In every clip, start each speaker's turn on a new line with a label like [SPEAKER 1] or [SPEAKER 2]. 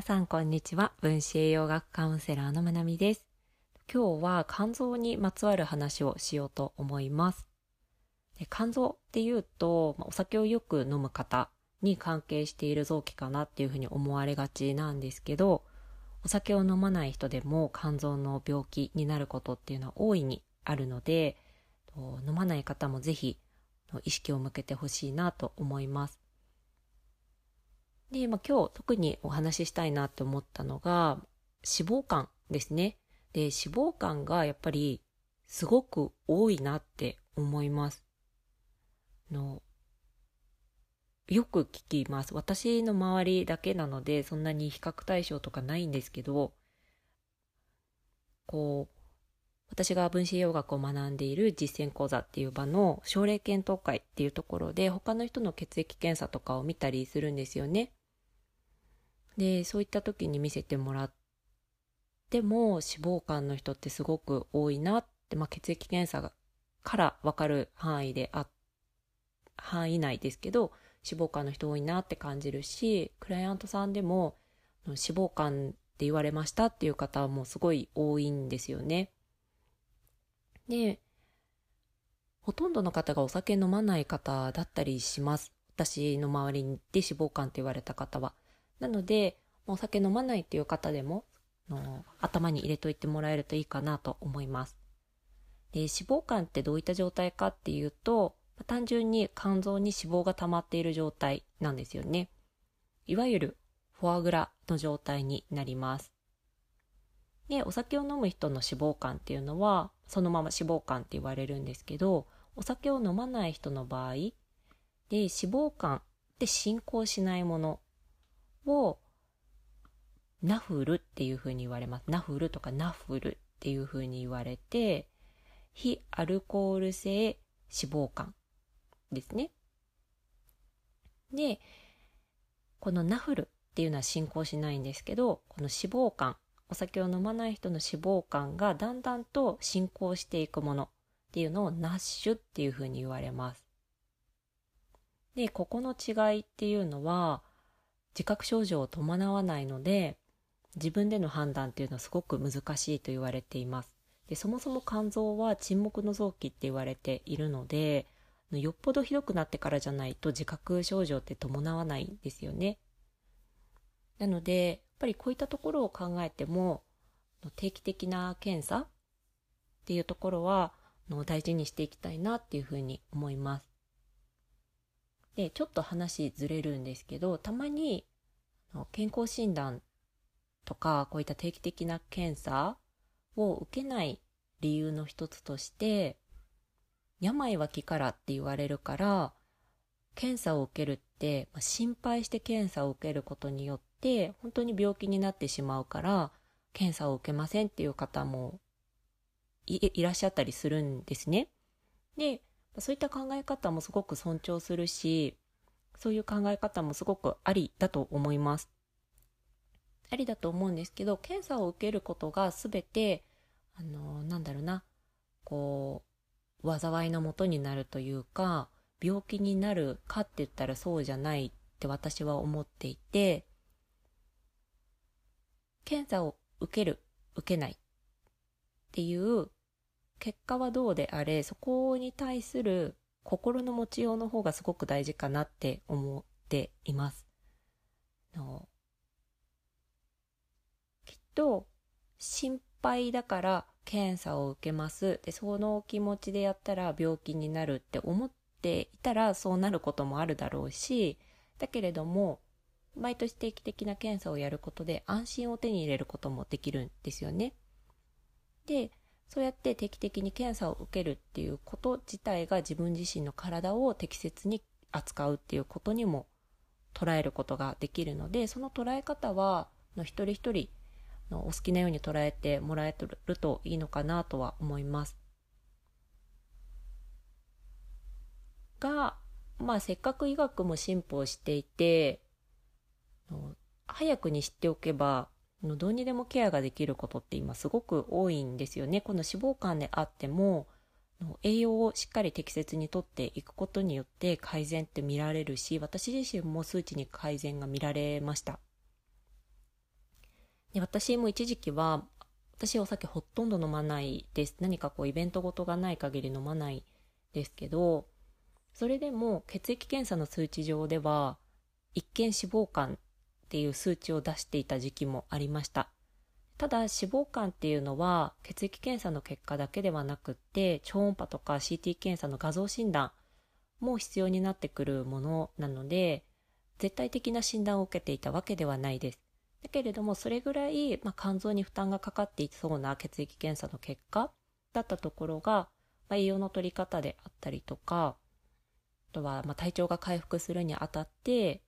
[SPEAKER 1] 皆さんこんにちは。分子栄養学カウンセラーのまなみです。今日は肝臓にまつわる話をしようと思います。で肝臓っていうとお酒をよく飲む方に関係している臓器かなっていうふうに思われがちなんですけどお酒を飲まない人でも肝臓の病気になることっていうのは大いにあるので飲まない方もぜひ意識を向けてほしいなと思います。で、まあ、今日特にお話ししたいなって思ったのが脂肪肝ですね。で、脂肪肝がやっぱりすごく多いなって思います。のよく聞きます。私の周りだけなのでそんなに比較対象とかないんですけど、こう、私が分子栄養学を学んでいる実践講座っていう場の症例検討会っていうところで他の人の血液検査とかを見たりするんですよね。でそういった時に見せてもらっても脂肪肝の人ってすごく多いなって、まあ、血液検査から分かる範囲であ範囲内ですけど脂肪肝の人多いなって感じるしクライアントさんでも脂肪肝って言われましたっていう方もすごい多いんですよね。でほとんどの方がお酒飲まない方だったりします。私の周りで脂肪肝って言われた方は。なので、お酒飲まないっていう方でも、の頭に入れといてもらえるといいかなと思います。で、脂肪肝ってどういった状態かっていうと、単純に肝臓に脂肪が溜まっている状態なんですよね。いわゆるフォアグラの状態になります。で、お酒を飲む人の脂肪肝っていうのは、そのまま脂肪肝って言われるんですけど、お酒を飲まない人の場合、で、脂肪肝って進行しないものをナフルっていうふうに言われます。ナフルとかナフルっていうふうに言われて、非アルコール性脂肪肝ですね。で、このナフルっていうのは進行しないんですけど、この脂肪肝、お酒を飲まない人の脂肪肝がだんだんと進行していくものっていうのをナッシュっていうふうに言われます。で、ここの違いっていうのは、自覚症状を伴わないので自分での判断っていうのはすごく難しいと言われています。でそもそも肝臓は沈黙の臓器って言われているのでよっぽどひどくなってからじゃないと自覚症状って伴わないんですよね。なのでやっぱりこういったところを考えても定期的な検査っていうところは大事にしていきたいなっていうふうに思います。でちょっと話ずれるんですけどたまに健康診断とかこういった定期的な検査を受けない理由の一つとして病は気からって言われるから検査を受けるって心配して検査を受けることによって本当に病気になってしまうから検査を受けませんっていう方もいらっしゃったりするんですね。でそういった考え方もすごく尊重するし、そういう考え方もすごくありだと思います。ありだと思うんですけど、検査を受けることが全て、あの、なんだろうな、こう、災いのもとになるというか、病気になるかって言ったらそうじゃないって私は思っていて、検査を受ける、受けないっていう結果はどうであれそこに対する心の持ちようの方がすごく大事かなって思っています。のきっと心配だから検査を受けますでその気持ちでやったら病気になるって思っていたらそうなることもあるだろうしだけれども毎年定期的な検査をやることで安心を手に入れることもできるんですよね。でそうやって定期的に検査を受けるっていうこと自体が自分自身の体を適切に扱うっていうことにも捉えることができるのでその捉え方はの一人一人のお好きなように捉えてもらえるといいのかなとは思います。が、まあせっかく医学も進歩していて早くに知っておけばのどうにでもケアができることって今すごく多いんですよね。この脂肪肝であっても栄養をしっかり適切にとっていくことによって改善って見られるし私自身も数値に改善が見られましたで私も一時期は私お酒ほとんど飲まないです何かこうイベントごとがない限り飲まないですけどそれでも血液検査の数値上では一見脂肪肝っていう数値を出していた時期もありました。ただ脂肪肝っていうのは血液検査の結果だけではなくって超音波とか CT 検査の画像診断も必要になってくるものなので絶対的な診断を受けていたわけではないです。だけれどもそれぐらい、まあ、肝臓に負担がかかっていそうな血液検査の結果だったところが、まあ、栄養の取り方であったりとかあとはま体調が回復するにあたって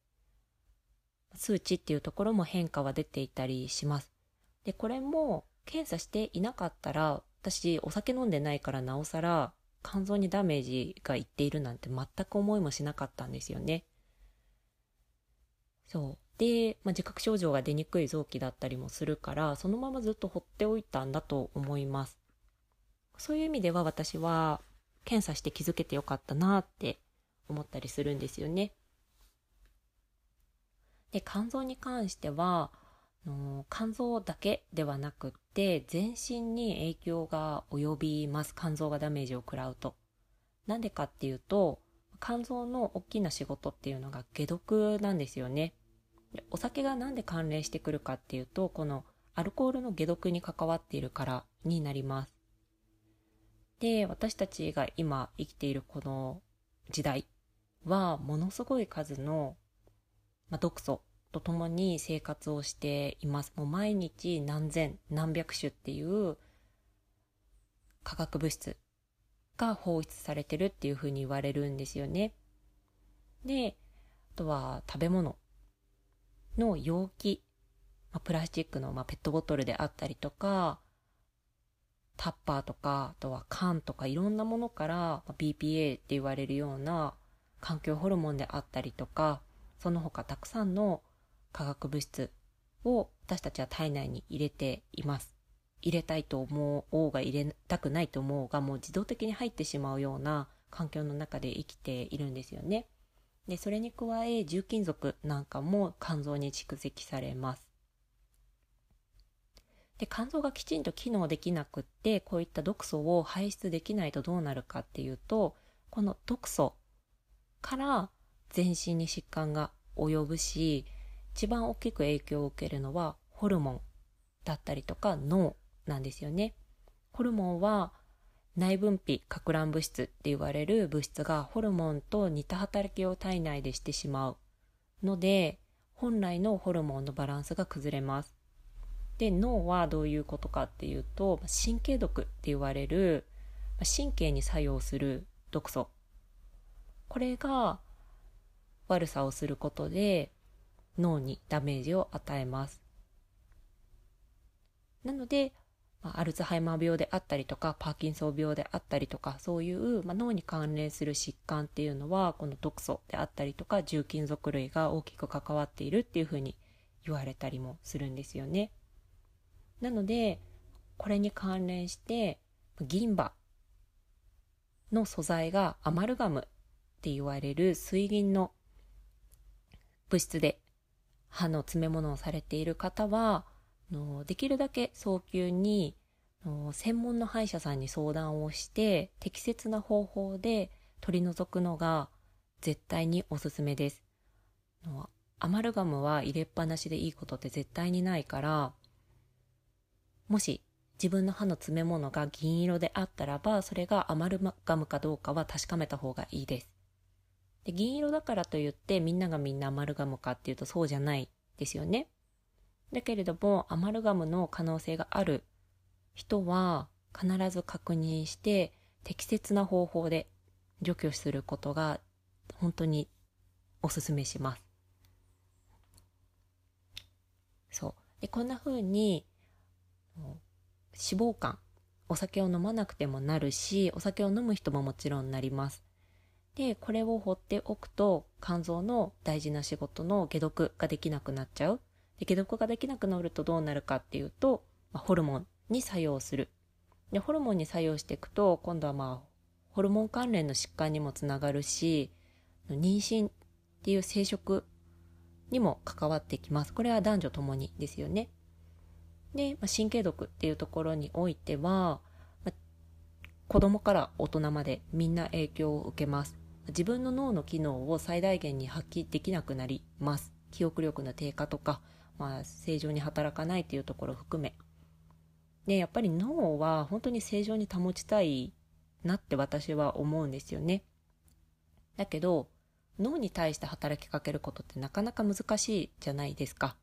[SPEAKER 1] 数値っていうところも変化は出ていたりします。で、これも検査していなかったら、私お酒飲んでないからなおさら肝臓にダメージがいっているなんて全く思いもしなかったんですよね。そう。で、まあ、自覚症状が出にくい臓器だったりもするから、そのままずっと放っておいたんだと思います。そういう意味では私は検査して気づけてよかったなって思ったりするんですよね。で肝臓に関してはの肝臓だけではなくって全身に影響が及びます肝臓がダメージを食らうと。なんでかっていうと肝臓の大きな仕事っていうのが解毒なんですよね。お酒がなんで関連してくるかっていうとこのアルコールの解毒に関わっているからになります。で私たちが今生きているこの時代はものすごい数のまあ、毒素とともに生活をしています。もう毎日何千何百種っていう化学物質が放出されてるっていうふうに言われるんですよね。で、あとは食べ物の容器、まあ、プラスチックの、まあ、ペットボトルであったりとか、タッパーとか、あとは缶とかいろんなものから、BPA って言われるような環境ホルモンであったりとか、その他たくさんの化学物質を私たちは体内に入れています。入れたいと思おうが入れたくないと思うがもう自動的に入ってしまうような環境の中で生きているんですよね。で、それに加え重金属なんかも肝臓に蓄積されます。で、肝臓がきちんと機能できなくって、こういった毒素を排出できないとどうなるかっていうと、この毒素から全身に疾患が及ぶし一番大きく影響を受けるのはホルモンだったりとか脳なんですよね。ホルモンは内分泌か乱物質って言われる物質がホルモンと似た働きを体内でしてしまうので本来のホルモンのバランスが崩れます。で脳はどういうことかっていうと神経毒って言われる神経に作用する毒素これが悪さをすることで脳にダメージを与えます。なので、ま、アルツハイマー病であったりとかパーキンソン病であったりとかそういう、ま、脳に関連する疾患っていうのはこの毒素であったりとか重金属類が大きく関わっているっていうふうに言われたりもするんですよね。なのでこれに関連して銀歯の素材がアマルガムって言われる水銀の物質で歯の詰め物をされている方はのできるだけ早急にの専門の歯医者さんに相談をして適切な方法で取り除くのが絶対におすすめです。のアマルガムは入れっぱなしでいいことって絶対にないからもし自分の歯の詰め物が銀色であったらばそれがアマルガムかどうかは確かめた方がいいです。で銀色だからといってみんながみんなアマルガムかっていうとそうじゃないですよね。だけれどもアマルガムの可能性がある人は必ず確認して適切な方法で除去することが本当におすすめします。そう。で、こんな風に脂肪肝、お酒を飲まなくてもなるし、お酒を飲む人ももちろんなります。で、これを放っておくと肝臓の大事な仕事の解毒ができなくなっちゃう。で解毒ができなくなるとどうなるかっていうと、まあ、ホルモンに作用する。で、ホルモンに作用していくと、今度はまあ、ホルモン関連の疾患にもつながるし、妊娠っていう生殖にも関わってきます。これは男女ともにですよね。で、まあ、神経毒っていうところにおいては、まあ、子供から大人までみんな影響を受けます。自分の脳の機能を最大限に発揮できなくなります。記憶力の低下とか、まあ、正常に働かないっていうところを含め。で、やっぱり脳は本当に正常に保ちたいなって私は思うんですよね。だけど、脳に対して働きかけることってなかなか難しいじゃないですか。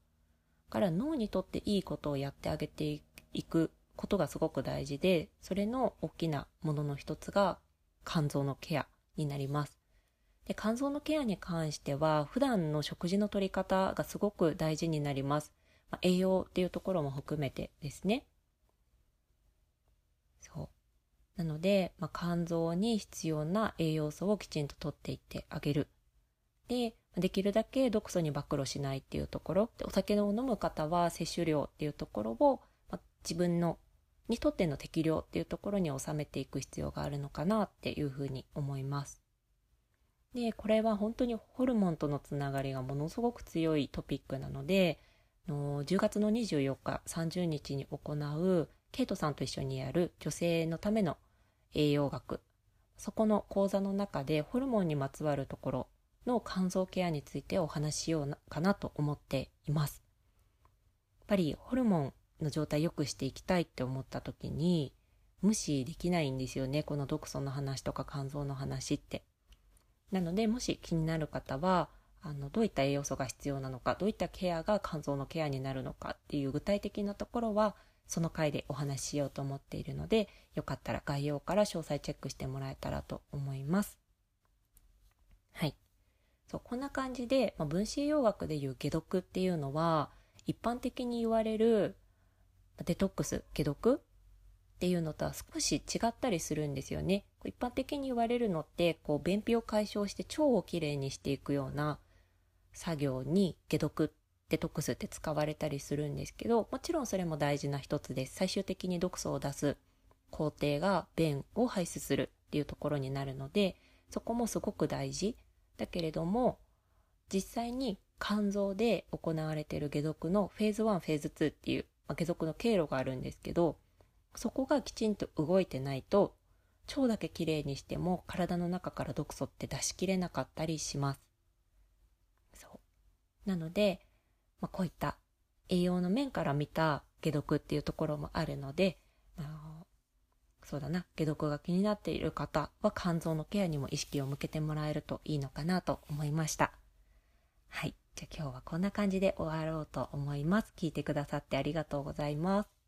[SPEAKER 1] だから脳にとっていいことをやってあげていくことがすごく大事で、それの大きなものの一つが肝臓のケアになります。で肝臓のケアに関しては普段の食事の取り方がすごく大事になります。まあ、栄養っていうところも含めてですね。そう。なので、まあ、肝臓に必要な栄養素をきちんと取っていってあげる。で、できるだけ毒素に暴露しないっていうところ。でお酒を飲む方は摂取量っていうところを、まあ、自分のにとっての適量っていうところに収めていく必要があるのかなっていうふうに思います。で、これは本当にホルモンとのつながりがものすごく強いトピックなので、の10月の24日、30日に行うケイトさんと一緒にやる女性のための栄養学、そこの講座の中でホルモンにまつわるところの肝臓ケアについてお話ししようかなと思っています。やっぱりホルモンの状態良くしていきたいって思った時に無視できないんですよね。この毒素の話とか肝臓の話って。なので、もし気になる方は、あの、どういった栄養素が必要なのか、どういったケアが肝臓のケアになるのかっていう具体的なところは、その回でお話ししようと思っているので、よかったら概要から詳細チェックしてもらえたらと思います。はい。そう、こんな感じで、まあ、分子栄養学でいう解毒っていうのは、一般的に言われるデトックス、解毒っていうのとは少し違ったりするんですよね。一般的に言われるのって、こう、便秘を解消して腸をきれいにしていくような作業に解毒、デトックスって使われたりするんですけど、もちろんそれも大事な一つです。最終的に毒素を出す工程が便を排出するっていうところになるので、そこもすごく大事。だけれども、実際に肝臓で行われている解毒のフェーズ1、フェーズ2っていう、まあ、解毒の経路があるんですけど、そこがきちんと動いてないと、腸だけきれいにしても体の中から毒素って出しきれなかったりします。そう。なので、まあ、こういった栄養の面から見た解毒っていうところもあるので、あのそうだな、解毒が気になっている方は肝臓のケアにも意識を向けてもらえるといいのかなと思いました。はい。じゃあ今日はこんな感じで終わろうと思います。聞いてくださってありがとうございます。